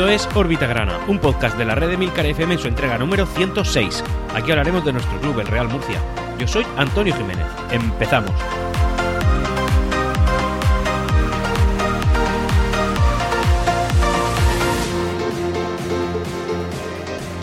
Esto es Órbita Grana, un podcast de la red de Milcar FM en su entrega número 106. Aquí hablaremos de nuestro club, el Real Murcia. Yo soy Antonio Jiménez. Empezamos.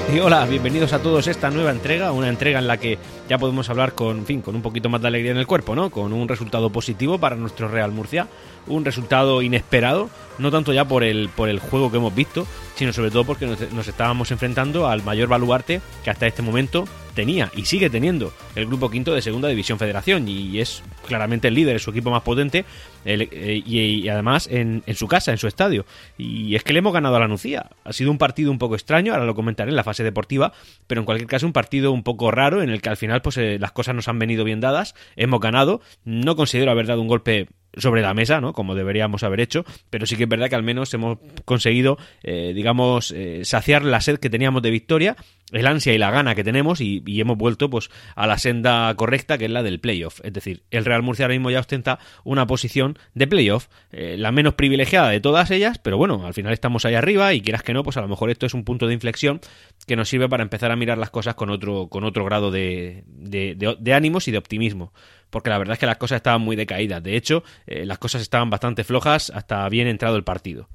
Y hola, bienvenidos a todos a esta nueva entrega, una entrega en la que ya podemos hablar con, fin, con un poquito más de alegría en el cuerpo, ¿no? Con un resultado positivo para nuestro Real Murcia, un resultado inesperado, no tanto ya por el, por el juego que hemos visto, sino sobre todo porque nos, estábamos enfrentando al mayor baluarte que hasta este momento tenía y sigue teniendo el grupo quinto de Segunda División Federación y es claramente el líder, es su equipo más potente eh, y, además en, su casa, en su estadio. Y es que le hemos ganado a la Nucía. Ha sido un partido un poco extraño, ahora lo comentaré en la fase deportiva, pero en cualquier caso un partido un poco raro en el que al final pues eh, las cosas nos han venido bien dadas, hemos ganado, no considero haber dado un golpe sobre la mesa, ¿no? Como deberíamos haber hecho, pero sí que es verdad que al menos hemos conseguido, eh, digamos, eh, saciar la sed que teníamos de victoria, el ansia y la gana que tenemos y, hemos vuelto pues a la senda correcta que es la del playoff. Es decir, el Real Murcia ahora mismo ya ostenta una posición de playoff, eh, la menos privilegiada de todas ellas, pero bueno, al final estamos ahí arriba y quieras que no, pues a lo mejor esto es un punto de inflexión que nos sirve para empezar a mirar las cosas con otro, con otro grado de, de ánimos y de optimismo porque la verdad es que las cosas estaban muy decaídas. De hecho, eh, las cosas estaban bastante flojas hasta bien entrado el partido.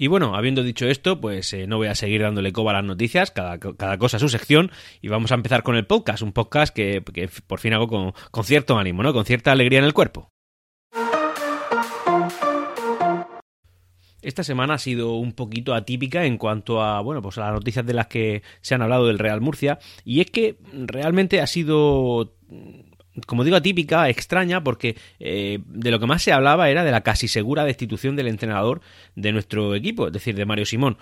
Y bueno, habiendo dicho esto, pues eh, no voy a seguir dándole coba a las noticias, cada, cosa a su sección, y vamos a empezar con el podcast, un podcast que, por fin hago con, con, cierto ánimo, ¿no? Con cierta alegría en el cuerpo. Esta semana ha sido un poquito atípica en cuanto a, bueno, pues a las noticias de las que se han hablado del Real Murcia, y es que realmente ha sido como digo, atípica, extraña, porque eh, de lo que más se hablaba era de la casi segura destitución del entrenador de nuestro equipo, es decir, de Mario Simón,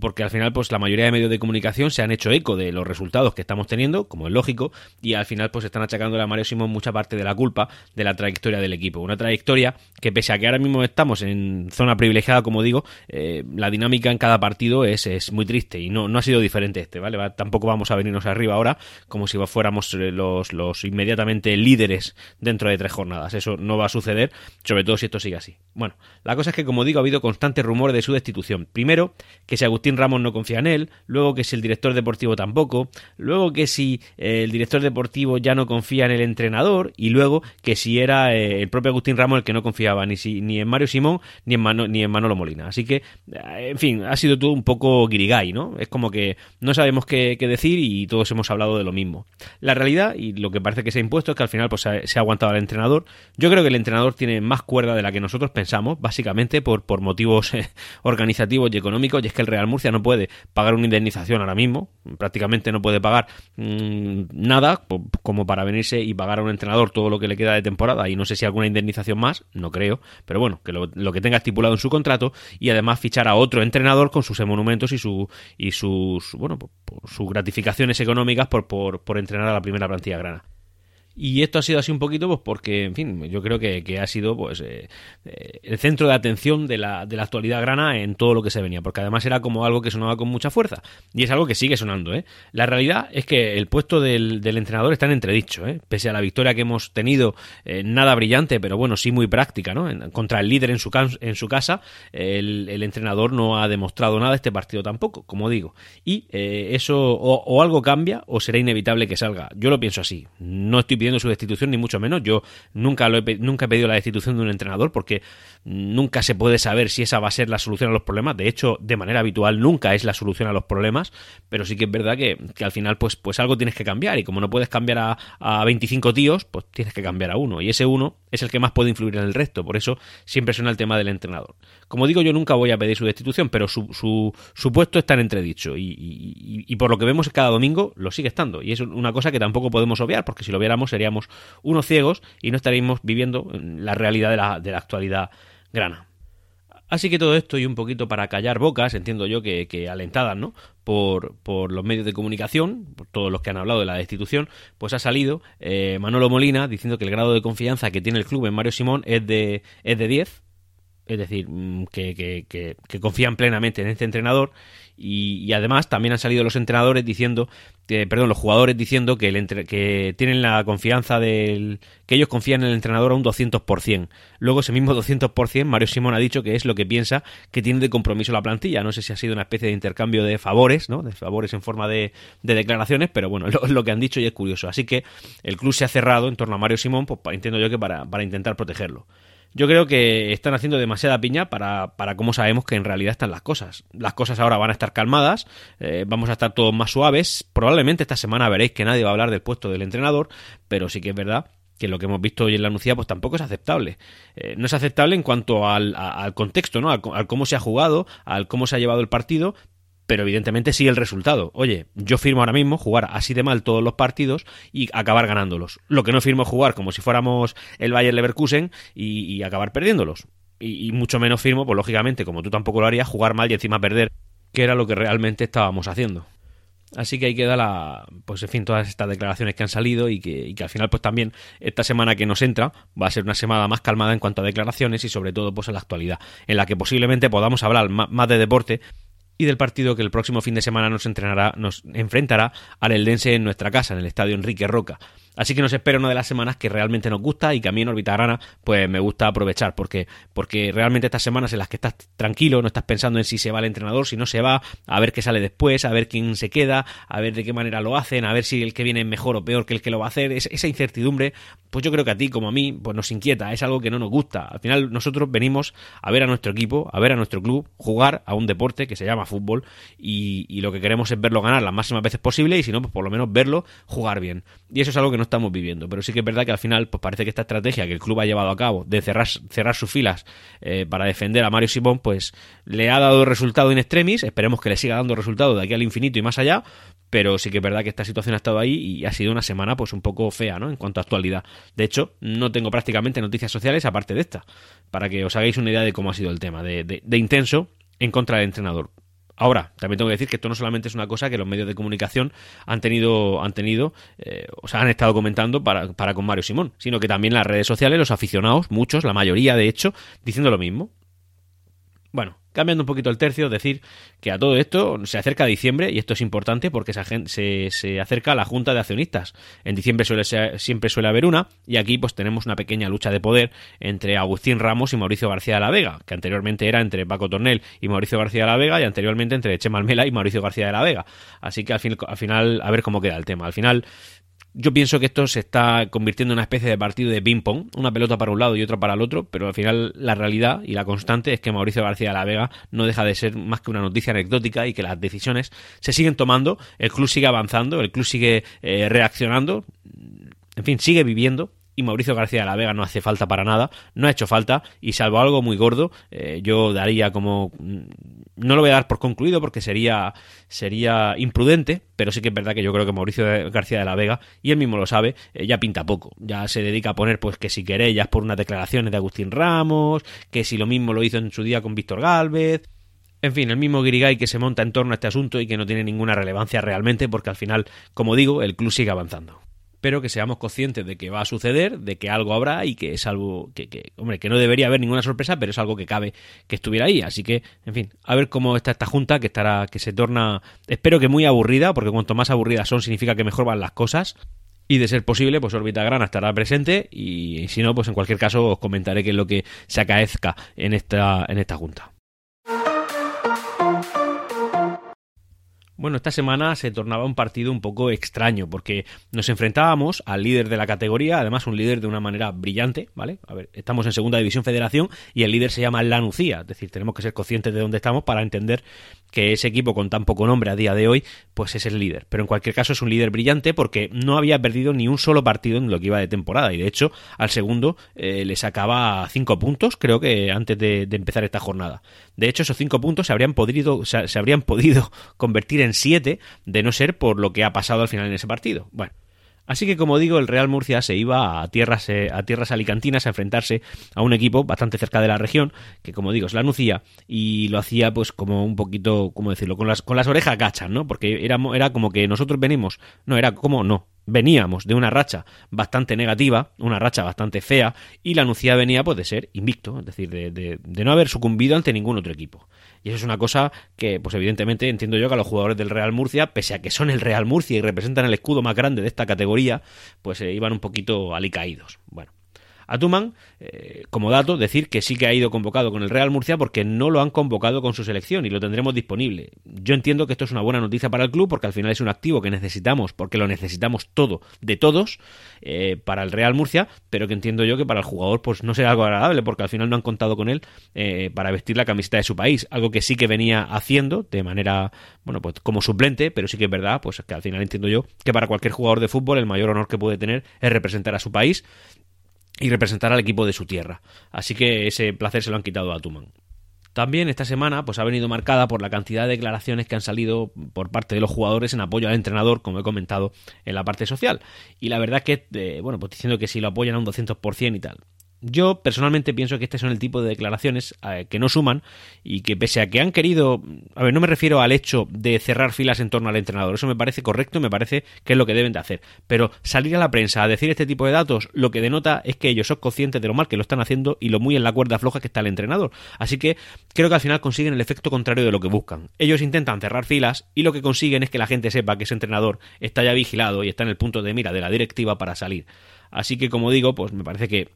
porque al final, pues la mayoría de medios de comunicación se han hecho eco de los resultados que estamos teniendo, como es lógico, y al final, pues están achacándole a Mario Simón mucha parte de la culpa de la trayectoria del equipo. Una trayectoria que, pese a que ahora mismo estamos en zona privilegiada, como digo, eh, la dinámica en cada partido es, es muy triste y no, no ha sido diferente este, ¿vale? tampoco vamos a venirnos arriba ahora como si fuéramos eh, los, los inmediatamente líderes dentro de tres jornadas. Eso no va a suceder, sobre todo si esto sigue así. Bueno, la cosa es que, como digo, ha habido constantes rumores de su destitución. Primero, que si Agustín Ramos no confía en él, luego que si el director deportivo tampoco, luego que si eh, el director deportivo ya no confía en el entrenador, y luego que si era eh, el propio Agustín Ramos el que no confiaba ni, si, ni en Mario Simón ni en, ni en Manolo Molina. Así que, eh, en fin, ha sido todo un poco guirigay, ¿no? Es como que no sabemos qué, qué decir y todos hemos hablado de lo mismo. La realidad, y lo que parece que se ha impuesto, que al final pues, se ha aguantado al entrenador. Yo creo que el entrenador tiene más cuerda de la que nosotros pensamos, básicamente por, por motivos eh, organizativos y económicos, y es que el Real Murcia no puede pagar una indemnización ahora mismo, prácticamente no puede pagar mm, nada como para venirse y pagar a un entrenador todo lo que le queda de temporada, y no sé si alguna indemnización más, no creo, pero bueno, que lo, que tenga estipulado en su contrato, y además fichar a otro entrenador con sus monumentos y, su, y sus, bueno, sus gratificaciones económicas por, por, por entrenar a la primera plantilla grana. Y esto ha sido así un poquito, pues porque, en fin, yo creo que, ha sido pues eh, eh, el centro de atención de la, de la actualidad grana en todo lo que se venía, porque además era como algo que sonaba con mucha fuerza. Y es algo que sigue sonando, ¿eh? La realidad es que el puesto del, entrenador está en entredicho, ¿eh? Pese a la victoria que hemos tenido, eh, nada brillante, pero bueno, sí muy práctica, ¿no? contra el líder en su, en su casa, el, entrenador no ha demostrado nada este partido tampoco, como digo. Y eso o, o algo cambia o será inevitable que salga. Yo lo pienso así. No estoy pidiendo su destitución, ni mucho menos. Yo nunca, lo he, nunca he pedido la destitución de un entrenador porque nunca se puede saber si esa va a ser la solución a los problemas. De hecho, de manera habitual nunca es la solución a los problemas, pero sí que es verdad que, al final pues, pues algo tienes que cambiar y como no puedes cambiar a, a 25 tíos, pues tienes que cambiar a uno. Y ese uno es el que más puede influir en el resto. Por eso siempre suena el tema del entrenador. Como digo, yo nunca voy a pedir su destitución, pero su, su, puesto está en entredicho y, y, por lo que vemos cada domingo lo sigue estando. Y es una cosa que tampoco podemos obviar, porque si lo viéramos seríamos unos ciegos y no estaríamos viviendo la realidad de la, de la actualidad grana. Así que todo esto y un poquito para callar bocas, entiendo yo que, alentadas, ¿no? Por, por, los medios de comunicación, todos los que han hablado de la destitución, pues ha salido eh, Manolo Molina diciendo que el grado de confianza que tiene el club en Mario Simón es de, es de 10, es decir, mm, que, que confían plenamente en este entrenador y, además también han salido los entrenadores diciendo perdón, los jugadores diciendo que, el que tienen la confianza del... que ellos confían en el entrenador a un 200%. Luego ese mismo 200%, Mario Simón ha dicho que es lo que piensa que tiene de compromiso la plantilla. No sé si ha sido una especie de intercambio de favores, ¿no? De favores en forma de, declaraciones, pero bueno, lo, lo, que han dicho y es curioso. Así que el club se ha cerrado en torno a Mario Simón, pues entiendo yo que para, para intentar protegerlo. Yo creo que están haciendo demasiada piña para, para cómo sabemos que en realidad están las cosas. Las cosas ahora van a estar calmadas, eh, vamos a estar todos más suaves. Probablemente esta semana veréis que nadie va a hablar del puesto del entrenador, pero sí que es verdad que lo que hemos visto hoy en la anuncia pues tampoco es aceptable. Eh, no es aceptable en cuanto al, al contexto, ¿no? al, cómo se ha jugado, al cómo se ha llevado el partido, pero evidentemente sí el resultado. Oye, yo firmo ahora mismo jugar así de mal todos los partidos y acabar ganándolos. Lo que no firmo es jugar como si fuéramos el Bayern Leverkusen y, acabar perdiéndolos. Y, mucho menos firmo, pues lógicamente, como tú tampoco lo harías, jugar mal y encima perder, que era lo que realmente estábamos haciendo. Así que ahí queda la, pues en fin, todas estas declaraciones que han salido y que, y que, al final, pues también esta semana que nos entra va a ser una semana más calmada en cuanto a declaraciones y sobre todo pues en la actualidad, en la que posiblemente podamos hablar más de deporte y del partido que el próximo fin de semana nos entrenará, nos enfrentará al Eldense en nuestra casa, en el estadio Enrique Roca. Así que nos espera una de las semanas que realmente nos gusta y que a mí en Orbita Grana pues me gusta aprovechar porque, porque realmente estas semanas en las que estás tranquilo, no estás pensando en si se va el entrenador, si no se va, a ver qué sale después, a ver quién se queda, a ver de qué manera lo hacen, a ver si el que viene es mejor o peor que el que lo va a hacer, esa incertidumbre, pues yo creo que a ti como a mí pues nos inquieta, es algo que no nos gusta. Al final nosotros venimos a ver a nuestro equipo, a ver a nuestro club jugar a un deporte que se llama fútbol y, y lo que queremos es verlo ganar las máximas veces posible y si no, pues por lo menos verlo jugar bien. Y eso es algo que no estamos viviendo. Pero sí que es verdad que al final, pues parece que esta estrategia que el club ha llevado a cabo de cerrar, cerrar sus filas eh, para defender a Mario Simón, pues le ha dado resultado in extremis. Esperemos que le siga dando resultado de aquí al infinito y más allá. Pero sí que es verdad que esta situación ha estado ahí y ha sido una semana pues un poco fea, ¿no? En cuanto a actualidad. De hecho, no tengo prácticamente noticias sociales aparte de esta. Para que os hagáis una idea de cómo ha sido el tema. de intenso en contra del entrenador. Ahora, también tengo que decir que esto no solamente es una cosa que los medios de comunicación han tenido, han tenido, eh, o sea, han estado comentando para, para con Mario Simón, sino que también las redes sociales, los aficionados, muchos, la mayoría de hecho, diciendo lo mismo. Bueno, cambiando un poquito el tercio, decir que a todo esto se acerca diciembre y esto es importante porque se, se acerca a la Junta de Accionistas. En diciembre suele siempre suele haber una y aquí pues tenemos una pequeña lucha de poder entre Agustín Ramos y Mauricio García de la Vega, que anteriormente era entre Paco Tornel y Mauricio García de la Vega y anteriormente entre Chema Almela y Mauricio García de la Vega. Así que al, fin, al final a ver cómo queda el tema. Al final yo pienso que esto se está convirtiendo en una especie de partido de ping-pong, una pelota para un lado y otra para el otro, pero al final la realidad y la constante es que Mauricio García de la Vega no deja de ser más que una noticia anecdótica y que las decisiones se siguen tomando, el club sigue avanzando, el club sigue eh, reaccionando, en fin, sigue viviendo y Mauricio García de la Vega no hace falta para nada, no ha hecho falta y salvo algo muy gordo, eh, yo daría como mm, no lo voy a dar por concluido porque sería sería imprudente, pero sí que es verdad que yo creo que Mauricio García de la Vega y él mismo lo sabe, eh, ya pinta poco, ya se dedica a poner pues que si querellas por unas declaraciones de Agustín Ramos, que si lo mismo lo hizo en su día con Víctor Galvez, en fin, el mismo Guirigay que se monta en torno a este asunto y que no tiene ninguna relevancia realmente porque al final, como digo, el club sigue avanzando pero que seamos conscientes de que va a suceder, de que algo habrá y que es algo que, hombre, que no debería haber ninguna sorpresa, pero es algo que cabe que estuviera ahí. Así que, en fin, a ver cómo está esta junta que estará, que se torna, espero que muy aburrida, porque cuanto más aburridas son significa que mejor van las cosas. Y de ser posible, pues Orbita Grana estará presente y si no, pues en cualquier caso os comentaré qué es lo que se acaezca en esta, en esta junta. Bueno, esta semana se tornaba un partido un poco extraño porque nos enfrentábamos al líder de la categoría, además un líder de una manera brillante, ¿vale? A ver, estamos en Segunda División Federación y el líder se llama Lanucía, es decir, tenemos que ser conscientes de dónde estamos para entender que ese equipo con tan poco nombre a día de hoy, pues es el líder. Pero en cualquier caso es un líder brillante porque no había perdido ni un solo partido en lo que iba de temporada y de hecho al segundo eh, le sacaba cinco puntos, creo que antes de, empezar esta jornada. De hecho esos cinco puntos se habrían podido, se habrían podido convertir en 7 de no ser por lo que ha pasado al final en ese partido. Bueno. Así que como digo, el Real Murcia se iba a tierras, eh, a tierras alicantinas a enfrentarse a un equipo bastante cerca de la región, que como digo es la Nucía, y lo hacía pues como un poquito, ¿cómo decirlo? Con las, con las orejas gachas, ¿no? Porque era, era como que nosotros venimos, no, era como no, veníamos de una racha bastante negativa, una racha bastante fea, y la Nucía venía pues, de ser invicto, es decir, de, de, no haber sucumbido ante ningún otro equipo. Y eso es una cosa que, pues evidentemente, entiendo yo que a los jugadores del Real Murcia, pese a que son el Real Murcia y representan el escudo más grande de esta categoría, pues eh, iban un poquito alicaídos. Bueno, a Tuman, eh, como dato, decir que sí que ha ido convocado con el Real Murcia porque no lo han convocado con su selección y lo tendremos disponible. Yo entiendo que esto es una buena noticia para el club porque al final es un activo que necesitamos, porque lo necesitamos todo, de todos, eh, para el Real Murcia, pero que entiendo yo que para el jugador pues no será algo agradable porque al final no han contado con él eh, para vestir la camiseta de su país, algo que sí que venía haciendo de manera, bueno, pues como suplente, pero sí que es verdad, pues que al final entiendo yo que para cualquier jugador de fútbol el mayor honor que puede tener es representar a su país y representar al equipo de su tierra. Así que ese placer se lo han quitado a Tuman. También esta semana pues ha venido marcada por la cantidad de declaraciones que han salido por parte de los jugadores en apoyo al entrenador, como he comentado en la parte social. Y la verdad que, eh, bueno, pues diciendo que si lo apoyan a un 200% y tal. Yo personalmente pienso que este son el tipo de declaraciones eh, que no suman y que pese a que han querido, a ver, no me refiero al hecho de cerrar filas en torno al entrenador, eso me parece correcto, me parece que es lo que deben de hacer, pero salir a la prensa a decir este tipo de datos lo que denota es que ellos son conscientes de lo mal que lo están haciendo y lo muy en la cuerda floja que está el entrenador. Así que creo que al final consiguen el efecto contrario de lo que buscan. Ellos intentan cerrar filas y lo que consiguen es que la gente sepa que ese entrenador está ya vigilado y está en el punto de mira de la directiva para salir. Así que como digo, pues me parece que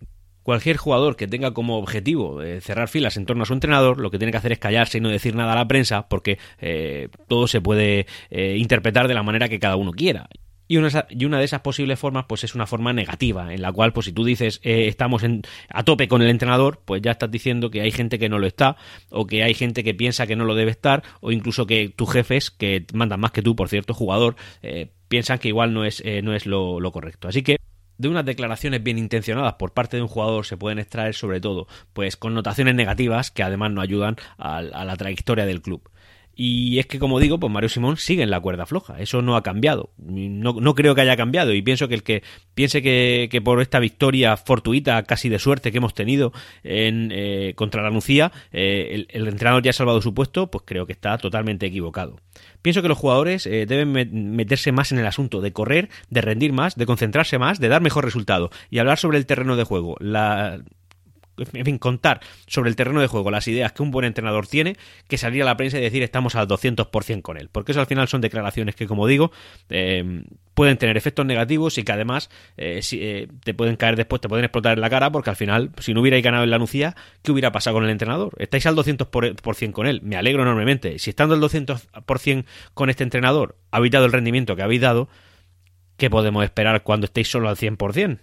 Cualquier jugador que tenga como objetivo eh, cerrar filas en torno a su entrenador, lo que tiene que hacer es callarse y no decir nada a la prensa, porque eh, todo se puede eh, interpretar de la manera que cada uno quiera. Y una, y una, de esas posibles formas, pues es una forma negativa, en la cual, pues si tú dices estamos en, a tope con el entrenador, pues ya estás diciendo que hay gente que no lo está, o que hay gente que piensa que no lo debe estar, o incluso que tus jefes, que mandan más que tú, por cierto, jugador, piensan que igual no es, no es lo correcto. Así que de unas declaraciones bien intencionadas por parte de un jugador se pueden extraer sobre todo pues connotaciones negativas que además no ayudan a, la trayectoria del club. Y es que, como digo, pues Mario Simón sigue en la cuerda floja. Eso no ha cambiado. No, no creo que haya cambiado. Y pienso que el que piense que, que por esta victoria fortuita, casi de suerte que hemos tenido en, eh, contra la Nucía, eh, el, entrenador ya ha salvado su puesto, pues creo que está totalmente equivocado. Pienso que los jugadores eh, deben meterse más en el asunto, de correr, de rendir más, de concentrarse más, de dar mejor resultado y hablar sobre el terreno de juego. La, en fin, contar sobre el terreno de juego las ideas que un buen entrenador tiene, que salir a la prensa y decir estamos al 200% con él. Porque eso al final son declaraciones que, como digo, eh, pueden tener efectos negativos y que además eh, eh, te pueden caer después, te pueden explotar en la cara, porque al final, si no hubierais ganado en la Nucía, ¿qué hubiera pasado con el entrenador? Estáis al 200% con él, me alegro enormemente. Si estando al 200% con este entrenador habéis dado el rendimiento que habéis dado, ¿qué podemos esperar cuando estéis solo al 100%?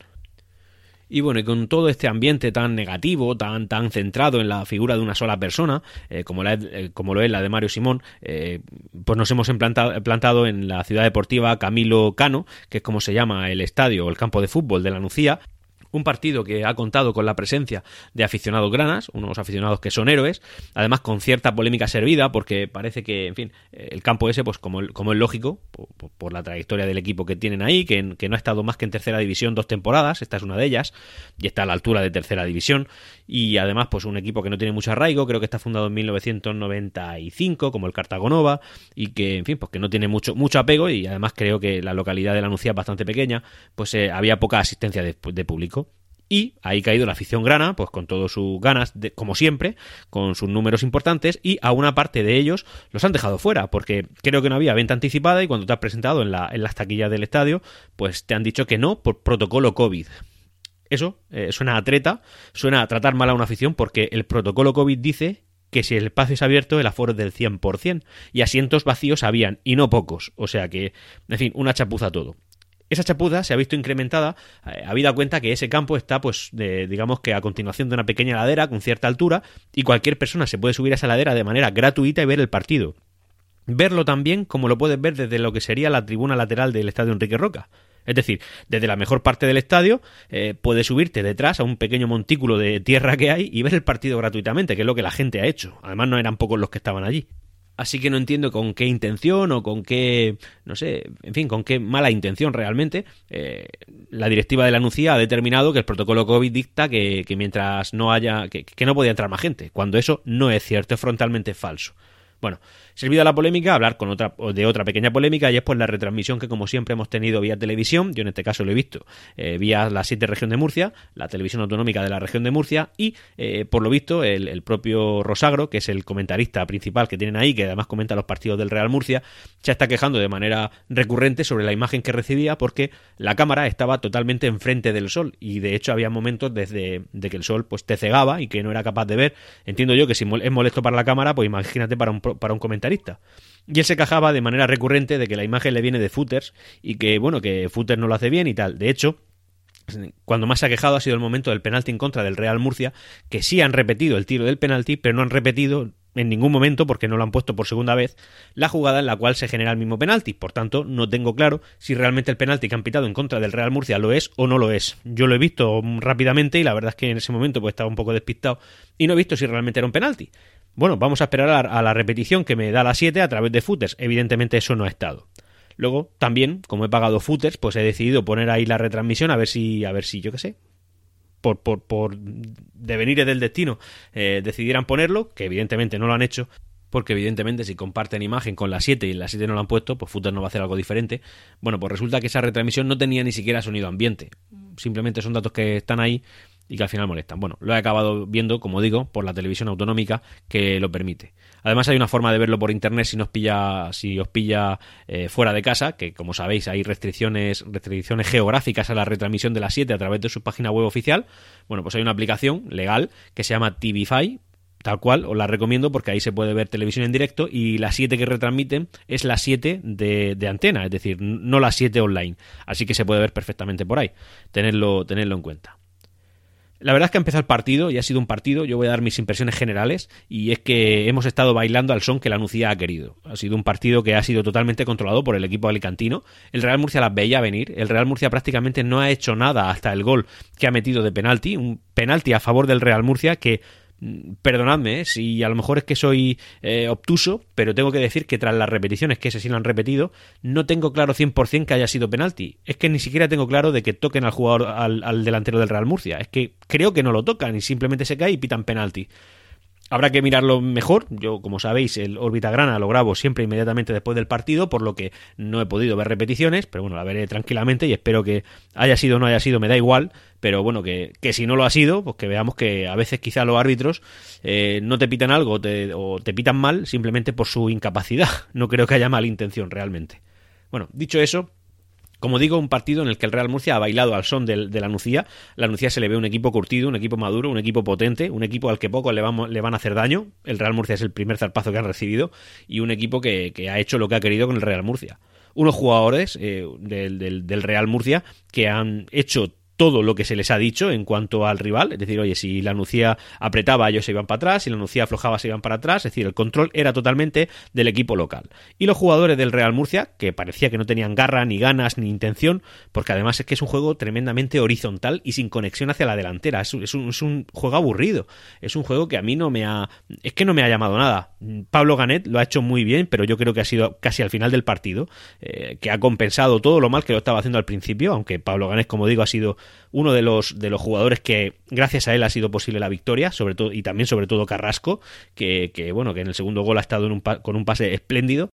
Y bueno, y con todo este ambiente tan negativo, tan, tan centrado en la figura de una sola persona, eh, como, la, eh, como lo es la de Mario Simón, eh, pues nos hemos plantado en la ciudad deportiva Camilo Cano, que es como se llama el estadio o el campo de fútbol de la Nucía, un partido que ha contado con la presencia de aficionados granas, unos aficionados que son héroes, además con cierta polémica servida, porque parece que, en fin, el campo ese, pues como, como es lógico, por, la trayectoria del equipo que tienen ahí, que, que, no ha estado más que en tercera división dos temporadas, esta es una de ellas, y está a la altura de tercera división, y además, pues un equipo que no tiene mucho arraigo, creo que está fundado en 1995, como el Cartagonova, y que, en fin, pues que no tiene mucho, mucho apego, y además creo que la localidad de la Nucía es bastante pequeña, pues eh, había poca asistencia de público. Y ahí caído la afición grana, pues con todas sus ganas, de, como siempre, con sus números importantes, y a una parte de ellos los han dejado fuera, porque creo que no había venta anticipada y cuando te has presentado en, la, en las taquillas del estadio, pues te han dicho que no por protocolo COVID. Eso eh, suena a treta, suena a tratar mal a una afición, porque el protocolo COVID dice que si el espacio es abierto, el aforo es del 100%, y asientos vacíos habían, y no pocos, o sea que, en fin, una chapuza todo. Esa chapuza se ha visto incrementada, eh, habida cuenta que ese campo está, pues, digamos que a continuación de una pequeña ladera con cierta altura, y cualquier persona se puede subir a esa ladera de manera gratuita y ver el partido. Verlo también como lo puedes ver desde lo que sería la tribuna lateral del estadio Enrique Roca. Es decir, desde la mejor parte del estadio eh, puedes subirte detrás a un pequeño montículo de tierra que hay y ver el partido gratuitamente, que es lo que la gente ha hecho. Además no eran pocos los que estaban allí. Así que no entiendo con qué intención o con qué, no sé, en fin, con qué mala intención realmente eh, la directiva de la NUCIA ha determinado que el protocolo COVID dicta que, mientras no haya, que, no podía entrar más gente, cuando eso no es cierto, es frontalmente falso. Bueno, servida la polémica, hablar con otra, de otra pequeña polémica y es pues la retransmisión que como siempre hemos tenido vía televisión, yo en este caso lo he visto eh, vía la 7 región de Murcia, la televisión autonómica de la región de Murcia y eh, por lo visto el, propio Rosagro, que es el comentarista principal que tienen ahí, que además comenta los partidos del Real Murcia, se está quejando de manera recurrente sobre la imagen que recibía porque la cámara estaba totalmente enfrente del sol y de hecho había momentos desde de que el sol pues te cegaba y que no era capaz de ver. Entiendo yo que si es molesto para la cámara, pues imagínate para un para un. Y él se quejaba de manera recurrente de que la imagen le viene de footers y que, bueno, que footers no lo hace bien y tal. De hecho, cuando más se ha quejado ha sido el momento del penalti en contra del Real Murcia, que sí han repetido el tiro del penalti, pero no han repetido en ningún momento, porque no lo han puesto por segunda vez, la jugada en la cual se genera el mismo penalti. Por tanto, no tengo claro si realmente el penalti que han pitado en contra del Real Murcia lo es o no lo es. Yo lo he visto rápidamente y la verdad es que en ese momento pues estaba un poco despistado y no he visto si realmente era un penalti. Bueno, vamos a esperar a la repetición que me da la 7 a través de footers. Evidentemente eso no ha estado. Luego, también, como he pagado footers, pues he decidido poner ahí la retransmisión a ver si, a ver si, yo qué sé, por, por, por devenir del destino, eh, decidieran ponerlo, que evidentemente no lo han hecho, porque evidentemente si comparten imagen con la 7 y la 7 no lo han puesto, pues Footers no va a hacer algo diferente. Bueno, pues resulta que esa retransmisión no tenía ni siquiera sonido ambiente. Simplemente son datos que están ahí y que al final molestan. Bueno, lo he acabado viendo, como digo, por la televisión autonómica que lo permite. Además hay una forma de verlo por internet si nos pilla, si os pilla eh, fuera de casa, que como sabéis hay restricciones, restricciones geográficas a la retransmisión de las 7 a través de su página web oficial. Bueno, pues hay una aplicación legal que se llama TVFi, tal cual, os la recomiendo porque ahí se puede ver televisión en directo y la 7 que retransmiten es la 7 de, antena, es decir, no la 7 online. Así que se puede ver perfectamente por ahí. Tenerlo, tenerlo en cuenta. La verdad es que ha empezado el partido y ha sido un partido, yo voy a dar mis impresiones generales, y es que hemos estado bailando al son que la Nucía ha querido. Ha sido un partido que ha sido totalmente controlado por el equipo alicantino. El Real Murcia las veía venir, el Real Murcia prácticamente no ha hecho nada hasta el gol que ha metido de penalti, un penalti a favor del Real Murcia que perdonadme ¿eh? si a lo mejor es que soy eh, obtuso, pero tengo que decir que tras las repeticiones, que ese sí lo han repetido, no tengo claro 100% que haya sido penalti. Es que ni siquiera tengo claro de que toquen al jugador, al, al delantero del Real Murcia. Es que creo que no lo tocan y simplemente se cae y pitan penalti. Habrá que mirarlo mejor. Yo, como sabéis, el órbita grana lo grabo siempre inmediatamente después del partido, por lo que no he podido ver repeticiones, pero bueno, la veré tranquilamente y espero que haya sido o no haya sido, me da igual, pero bueno, que, que si no lo ha sido, pues que veamos que a veces quizá los árbitros eh, no te pitan algo o te pitan mal simplemente por su incapacidad. No creo que haya mala intención realmente. Bueno, dicho eso, como digo, un partido en el que el Real Murcia ha bailado al son de, la Nucía. La Nucía se le ve un equipo curtido, un equipo maduro, un equipo potente, un equipo al que poco le, vamos, le van a hacer daño. El Real Murcia es el primer zarpazo que han recibido y un equipo que, ha hecho lo que ha querido con el Real Murcia unos jugadores eh, del, del, Real Murcia que han hecho todo lo que se les ha dicho en cuanto al rival, es decir, oye, si la Nucía apretaba, ellos se iban para atrás, si la Nucía aflojaba, se iban para atrás, es decir, el control era totalmente del equipo local. Y los jugadores del Real Murcia, que parecía que no tenían garra, ni ganas, ni intención, porque además es que es un juego tremendamente horizontal y sin conexión hacia la delantera, es un, es un, juego aburrido, es un juego que a mí no me ha... es que no me ha llamado nada. Pablo Ganet lo ha hecho muy bien, pero yo creo que ha sido casi al final del partido, eh, que ha compensado todo lo mal que lo estaba haciendo al principio, aunque Pablo Ganet, como digo, ha sido uno de los, de los jugadores que gracias a él ha sido posible la victoria, sobre todo, y también sobre todo Carrasco, que, que bueno, que en el segundo gol ha estado en un, con un pase espléndido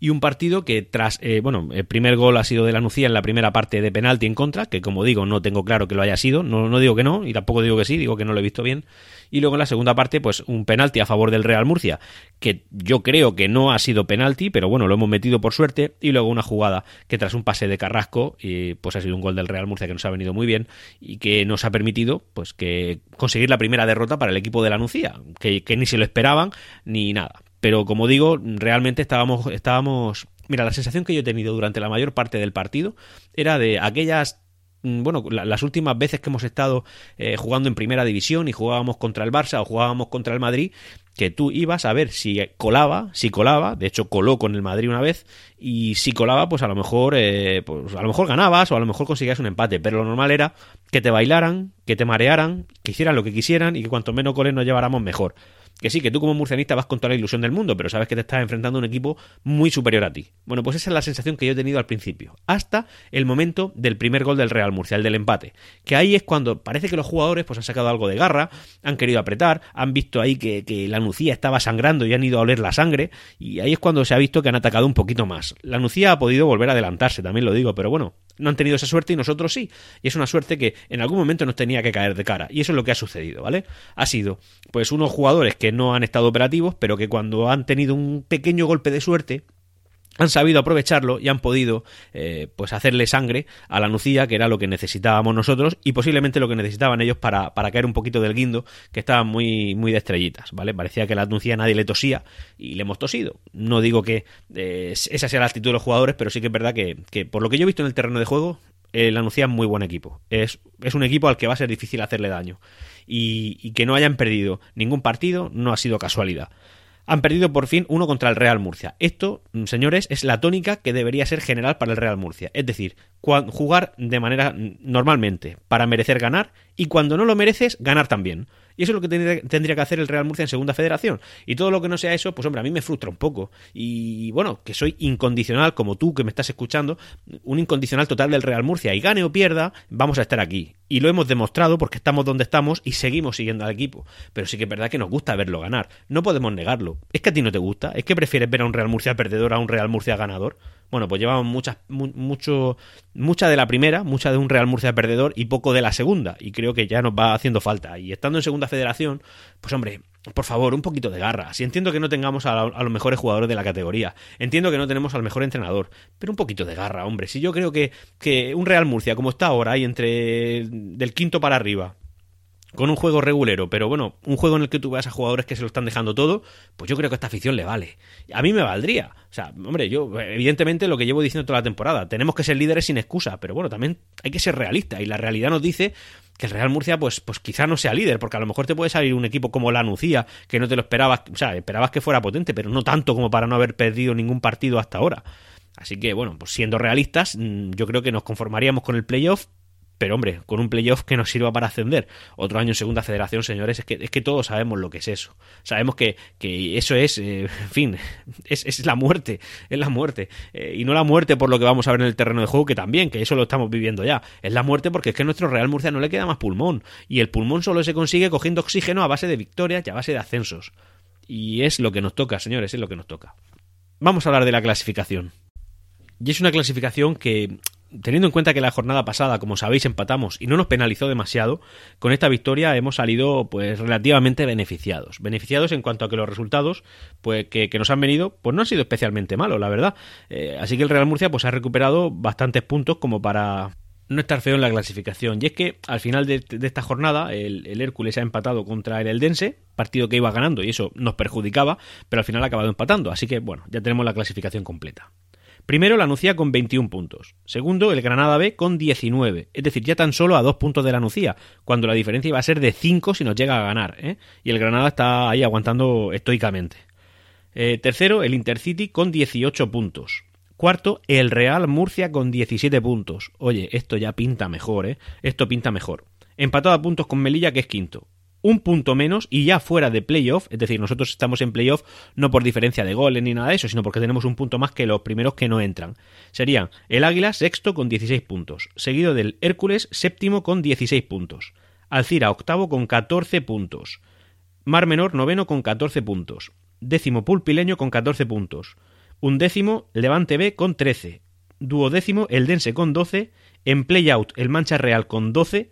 y un partido que tras, eh, bueno, el primer gol ha sido de la Nucía en la primera parte de penalti en contra, que como digo, no tengo claro que lo haya sido, no, no digo que no, y tampoco digo que sí, digo que no lo he visto bien, y luego en la segunda parte, pues un penalti a favor del Real Murcia, que yo creo que no ha sido penalti, pero bueno, lo hemos metido por suerte, y luego una jugada que tras un pase de Carrasco, y pues ha sido un gol del Real Murcia que nos ha venido muy bien, y que nos ha permitido, pues que conseguir la primera derrota para el equipo de la Nucía, que, que ni se lo esperaban, ni nada. Pero como digo, realmente estábamos, estábamos. Mira, la sensación que yo he tenido durante la mayor parte del partido era de aquellas bueno, las últimas veces que hemos estado eh, jugando en primera división y jugábamos contra el Barça o jugábamos contra el Madrid, que tú ibas a ver si colaba, si colaba, de hecho coló con el Madrid una vez, y si colaba, pues a lo mejor, eh, pues a lo mejor ganabas o a lo mejor conseguías un empate, pero lo normal era que te bailaran, que te marearan, que hicieran lo que quisieran y que cuanto menos goles nos lleváramos mejor. Que sí, que tú como murcianista vas con toda la ilusión del mundo, pero sabes que te estás enfrentando a un equipo muy superior a ti. Bueno, pues esa es la sensación que yo he tenido al principio, hasta el momento del primer gol del Real Murcia, el del empate. Que ahí es cuando parece que los jugadores pues han sacado algo de garra, han querido apretar, han visto ahí que, que la Nucía estaba sangrando y han ido a oler la sangre, y ahí es cuando se ha visto que han atacado un poquito más. La Nucía ha podido volver a adelantarse, también lo digo, pero bueno, no han tenido esa suerte y nosotros sí. Y es una suerte que en algún momento nos tenía que caer de cara. Y eso es lo que ha sucedido, ¿vale? Ha sido, pues, unos jugadores que no han estado operativos, pero que cuando han tenido un pequeño golpe de suerte, han sabido aprovecharlo y han podido eh, pues hacerle sangre a la nucía, que era lo que necesitábamos nosotros y posiblemente lo que necesitaban ellos para, para caer un poquito del guindo, que estaban muy, muy de estrellitas, ¿vale? Parecía que la nucía nadie le tosía y le hemos tosido. No digo que eh, esa sea la actitud de los jugadores, pero sí que es verdad que, que por lo que yo he visto en el terreno de juego, eh, la nucía es muy buen equipo. Es, es un equipo al que va a ser difícil hacerle daño. Y, que no hayan perdido ningún partido no ha sido casualidad han perdido por fin uno contra el Real Murcia. Esto, mm, señores, es la tónica que debería ser general para el Real Murcia. Es decir, jugar de manera mm, normalmente para merecer ganar y cuando no lo mereces, ganar también. Y eso es lo que tendría que hacer el Real Murcia en Segunda Federación. Y todo lo que no sea eso, pues hombre, a mí me frustra un poco. Y bueno, que soy incondicional, como tú que me estás escuchando, un incondicional total del Real Murcia. Y gane o pierda, vamos a estar aquí. Y lo hemos demostrado porque estamos donde estamos y seguimos siguiendo al equipo. Pero sí que es verdad que nos gusta verlo ganar. No podemos negarlo. Es que a ti no te gusta. Es que prefieres ver a un Real Murcia perdedor a un Real Murcia ganador. Bueno, pues llevamos muchas, mucho, mucha de la primera, mucha de un Real Murcia perdedor y poco de la segunda. Y creo que ya nos va haciendo falta. Y estando en segunda federación, pues hombre, por favor, un poquito de garra. Si entiendo que no tengamos a, los mejores jugadores de la categoría, entiendo que no tenemos al mejor entrenador, pero un poquito de garra, hombre. Si yo creo que, que un Real Murcia, como está ahora, y entre del quinto para arriba, con un juego regulero, pero bueno, un juego en el que tú veas a jugadores que se lo están dejando todo, pues yo creo que esta afición le vale. A mí me valdría. O sea, hombre, yo, evidentemente, lo que llevo diciendo toda la temporada, tenemos que ser líderes sin excusa, pero bueno, también hay que ser realista, y la realidad nos dice que el Real Murcia, pues, pues quizá no sea líder, porque a lo mejor te puede salir un equipo como la Nucía, que no te lo esperabas, o sea, esperabas que fuera potente, pero no tanto como para no haber perdido ningún partido hasta ahora. Así que, bueno, pues siendo realistas, mm, yo creo que nos conformaríamos con el playoff, pero hombre, con un playoff que nos sirva para ascender. Otro año en segunda federación, señores, es que, es que todos sabemos lo que es eso. Sabemos que, que eso es, eh, en fin, es, es, la muerte, es la muerte. Eh, y no la muerte por lo que vamos a ver en el terreno de juego, que también, que eso lo estamos viviendo ya. Es la muerte porque es que a nuestro Real Murcia no le queda más pulmón. Y el pulmón solo se consigue cogiendo oxígeno a base de victorias y a base de ascensos. Y es lo que nos toca, señores, es lo que nos toca. Vamos a hablar de la clasificación. Y es una clasificación que teniendo en cuenta que la jornada pasada, como sabéis, empatamos y no nos penalizó demasiado, con esta victoria hemos salido pues relativamente beneficiados. Beneficiados en cuanto a que los resultados pues que, nos han venido pues no han sido especialmente malos, la verdad. Eh, así que el Real Murcia pues ha recuperado bastantes puntos como para no estar feo en la clasificación. Y es que al final de, esta jornada el, Hércules ha empatado contra el Eldense, partido que iba ganando y eso nos perjudicaba, pero al final ha acabado empatando. Así que bueno, ya tenemos la clasificación completa. Primero la Nucía con 21 puntos. Segundo, el Granada B con 19. Es decir, ya tan solo a dos puntos de la Nucía, cuando la diferencia iba a ser de 5 si nos llega a ganar. ¿eh? Y el Granada está ahí aguantando estoicamente. Eh, tercero, el Intercity con 18 puntos. Cuarto, el Real Murcia con 17 puntos. Oye, esto ya pinta mejor, ¿eh? Esto pinta mejor. Empatado a puntos con Melilla, que es quinto un punto menos y ya fuera de playoff, es decir, nosotros estamos en playoff no por diferencia de goles ni nada de eso, sino porque tenemos un punto más que los primeros que no entran. Serían el Águila sexto con 16 puntos, seguido del Hércules séptimo con 16 puntos, Alcira octavo con 14 puntos, Mar Menor noveno con 14 puntos, décimo Pulpileño con 14 puntos, undécimo Levante B con 13, duodécimo El Dense con 12, en playout el Mancha Real con 12,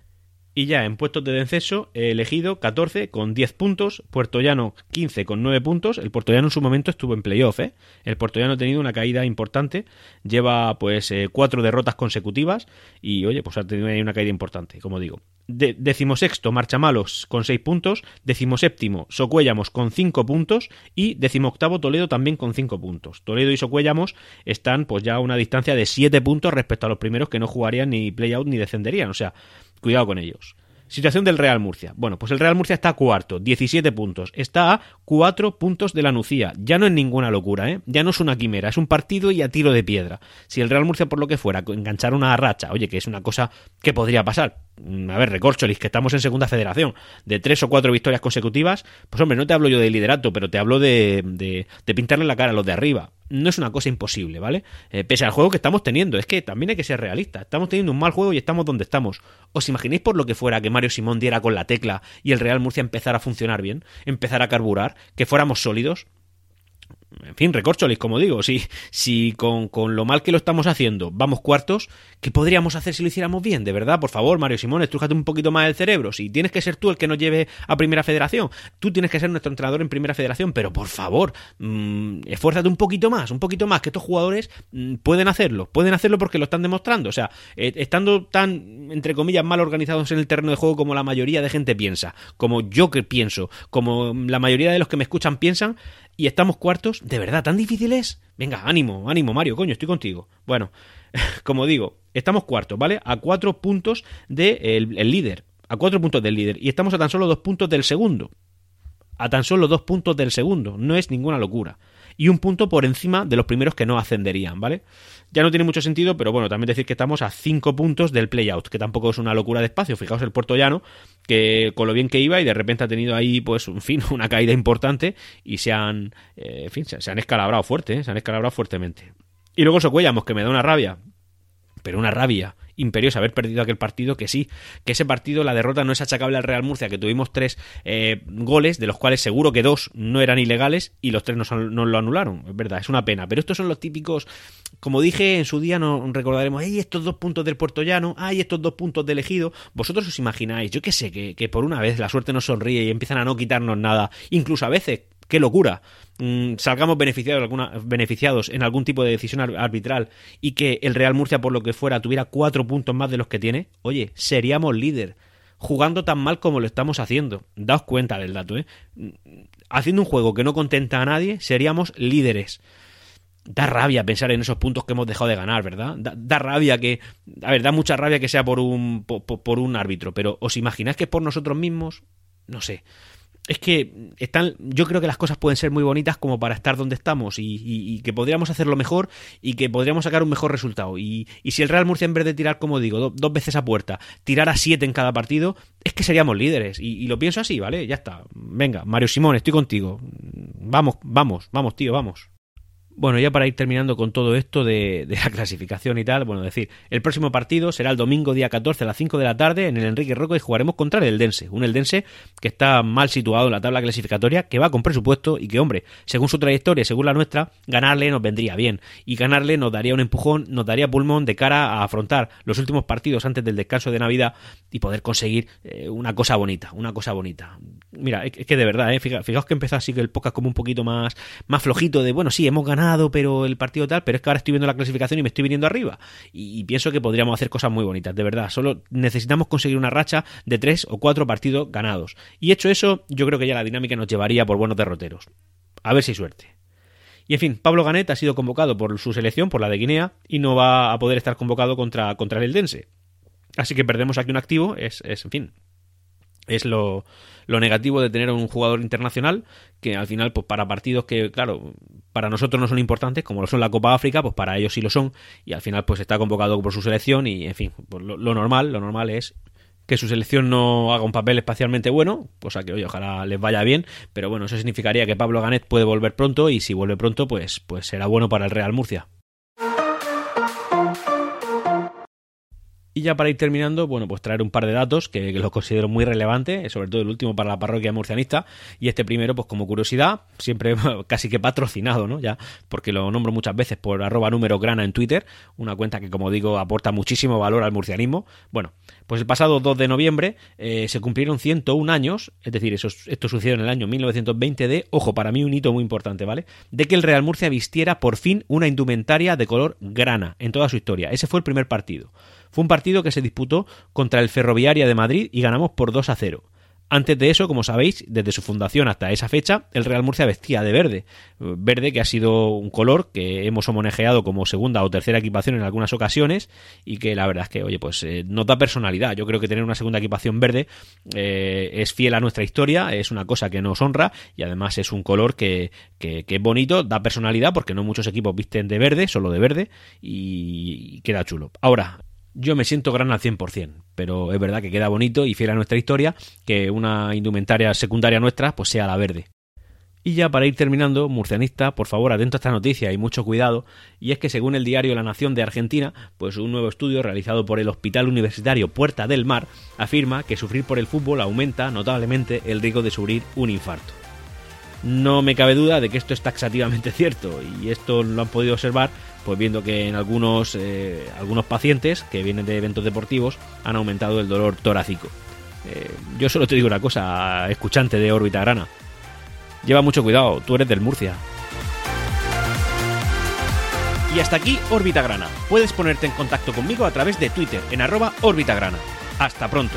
y ya en puestos de descenso elegido 14 con 10 puntos, Puerto Llano 15 con 9 puntos. El Puerto Llano en su momento estuvo en playoff, ¿eh? El Puerto Llano ha tenido una caída importante, lleva pues eh, cuatro derrotas consecutivas y oye, pues ha tenido una caída importante, como digo. De, decimosexto, Marchamalos con 6 puntos, decimoséptimo, Socuéllamos con 5 puntos y decimoctavo, Toledo también con 5 puntos. Toledo y Socuéllamos están pues ya a una distancia de 7 puntos respecto a los primeros que no jugarían ni playout ni descenderían, o sea, Cuidado con ellos. Situación del Real Murcia. Bueno, pues el Real Murcia está cuarto, 17 puntos. Está a 4 puntos de la Nucía. Ya no es ninguna locura, ¿eh? Ya no es una quimera, es un partido y a tiro de piedra. Si el Real Murcia, por lo que fuera, enganchara una racha, oye, que es una cosa que podría pasar. A ver, recorcholis, que estamos en segunda federación, de tres o cuatro victorias consecutivas, pues hombre, no te hablo yo de liderato, pero te hablo de, de, de pintarle la cara a los de arriba no es una cosa imposible, ¿vale? Eh, pese al juego que estamos teniendo, es que también hay que ser realistas. Estamos teniendo un mal juego y estamos donde estamos. ¿Os imagináis por lo que fuera que Mario Simón diera con la tecla y el Real Murcia empezara a funcionar bien, empezara a carburar, que fuéramos sólidos? En fin, recorcholis, como digo, si, si con, con, lo mal que lo estamos haciendo vamos cuartos, ¿qué podríamos hacer si lo hiciéramos bien? De verdad, por favor, Mario Simón, estrújate un poquito más el cerebro. Si tienes que ser tú el que nos lleve a Primera Federación, tú tienes que ser nuestro entrenador en Primera Federación, pero por favor, mmm, esfuérzate un poquito más, un poquito más, que estos jugadores mmm, pueden hacerlo, pueden hacerlo porque lo están demostrando. O sea, eh, estando tan, entre comillas, mal organizados en el terreno de juego como la mayoría de gente piensa, como yo que pienso, como la mayoría de los que me escuchan piensan, y estamos cuartos, ¿de verdad tan difícil es? Venga, ánimo, ánimo, Mario, coño, estoy contigo. Bueno, como digo, estamos cuartos, ¿vale? A cuatro puntos del de el líder. A cuatro puntos del líder. Y estamos a tan solo dos puntos del segundo. A tan solo dos puntos del segundo. No es ninguna locura. Y un punto por encima de los primeros que no ascenderían, ¿vale? Ya no tiene mucho sentido, pero bueno, también decir que estamos a 5 puntos del playout, que tampoco es una locura de espacio. Fijaos el Puerto Llano, que con lo bien que iba y de repente ha tenido ahí, pues, en fin, una caída importante y se han, eh, en fin, se, han escalabrado fuerte, ¿eh? se han escalabrado fuertemente. Y luego Socuellamos, que me da una rabia, pero una rabia imperiosa haber perdido aquel partido, que sí, que ese partido, la derrota no es achacable al Real Murcia, que tuvimos tres eh, goles, de los cuales seguro que dos no eran ilegales y los tres nos, lo anularon, es verdad, es una pena, pero estos son los típicos, como dije en su día, nos recordaremos, ay, estos dos puntos del Puerto Llano, ay, estos dos puntos del Ejido, vosotros os imagináis, yo qué sé, que, que por una vez la suerte nos sonríe y empiezan a no quitarnos nada, incluso a veces qué locura, mm, salgamos beneficiados, alguna, beneficiados en algún tipo de decisión arbitral y que el Real Murcia, por lo que fuera, tuviera cuatro puntos más de los que tiene, oye, seríamos líder. Jugando tan mal como lo estamos haciendo. Daos cuenta del dato, ¿eh? Haciendo un juego que no contenta a nadie, seríamos líderes. Da rabia pensar en esos puntos que hemos dejado de ganar, ¿verdad? Da, rabia que. A ver, da mucha rabia que sea por un, por un árbitro, pero ¿os imagináis que es por nosotros mismos? No sé es que están, yo creo que las cosas pueden ser muy bonitas como para estar donde estamos y, y, y que podríamos hacerlo mejor y que podríamos sacar un mejor resultado. Y, y si el Real Murcia, en vez de tirar, como digo, do, dos veces a puerta, tirara siete en cada partido, es que seríamos líderes. Y, lo pienso así, ¿vale? Ya está. Venga, Mario Simón, estoy contigo. Vamos, vamos, vamos, tío, vamos. Bueno, ya para ir terminando con todo esto de, la clasificación y tal, bueno, decir, el próximo partido será el domingo día 14 a las 5 de la tarde en el Enrique Roco y jugaremos contra el Eldense, un Eldense que está mal situado en la tabla clasificatoria, que va con presupuesto y que, hombre, según su trayectoria, según la nuestra, ganarle nos vendría bien y ganarle nos daría un empujón, nos daría pulmón de cara a afrontar los últimos partidos antes del descanso de Navidad y poder conseguir eh, una cosa bonita, una cosa bonita. Mira, es que de verdad, eh, fijaos que empezó así que el podcast como un poquito más, más flojito de, bueno, sí, hemos ganado pero el partido tal, pero es que ahora estoy viendo la clasificación y me estoy viniendo arriba. Y, pienso que podríamos hacer cosas muy bonitas, de verdad. Solo necesitamos conseguir una racha de tres o cuatro partidos ganados. Y hecho eso, yo creo que ya la dinámica nos llevaría por buenos derroteros. A ver si hay suerte. Y en fin, Pablo Ganet ha sido convocado por su selección, por la de Guinea, y no va a poder estar convocado contra, contra el Eldense. Así que perdemos aquí un activo, es, es en fin, es lo, lo, negativo de tener un jugador internacional que al final, pues para partidos que, claro, para nosotros no son importantes, como lo son la Copa África, pues para ellos sí lo son, y al final pues está convocado por su selección y, en fin, pues lo, normal, lo normal es que su selección no haga un papel espacialmente bueno, cosa que oye, ojalá les vaya bien, pero bueno, eso significaría que Pablo Ganet puede volver pronto y si vuelve pronto, pues, pues será bueno para el Real Murcia. Y ya para ir terminando, bueno, pues traer un par de datos que, los considero muy relevantes, sobre todo el último para la parroquia murcianista, y este primero, pues como curiosidad, siempre casi que patrocinado, ¿no? Ya, porque lo nombro muchas veces por arroba número grana en Twitter, una cuenta que, como digo, aporta muchísimo valor al murcianismo. Bueno, pues el pasado 2 de noviembre eh, se cumplieron 101 años, es decir, eso, esto sucedió en el año 1920 de, ojo, para mí un hito muy importante, ¿vale? De que el Real Murcia vistiera por fin una indumentaria de color grana en toda su historia. Ese fue el primer partido. Fue un partido que se disputó contra el Ferroviaria de Madrid y ganamos por 2 a 0. Antes de eso, como sabéis, desde su fundación hasta esa fecha, el Real Murcia vestía de verde. Verde que ha sido un color que hemos homenajeado como segunda o tercera equipación en algunas ocasiones y que la verdad es que, oye, pues eh, nos da personalidad. Yo creo que tener una segunda equipación verde eh, es fiel a nuestra historia, es una cosa que nos honra y además es un color que, que, es bonito, da personalidad porque no muchos equipos visten de verde, solo de verde y queda chulo. Ahora, yo me siento gran al 100%, pero es verdad que queda bonito y fiel a nuestra historia que una indumentaria secundaria nuestra pues sea la verde. Y ya para ir terminando, murcianista, por favor atento a esta noticia y mucho cuidado, y es que según el diario La Nación de Argentina, pues un nuevo estudio realizado por el Hospital Universitario Puerta del Mar afirma que sufrir por el fútbol aumenta notablemente el riesgo de sufrir un infarto. No me cabe duda de que esto es taxativamente cierto, y esto lo han podido observar pues viendo que en algunos, eh, algunos pacientes que vienen de eventos deportivos han aumentado el dolor torácico. Eh, yo solo te digo una cosa, escuchante de órbita grana. Lleva mucho cuidado, tú eres del Murcia. Y hasta aquí órbita grana. Puedes ponerte en contacto conmigo a través de Twitter en arroba grana. Hasta pronto.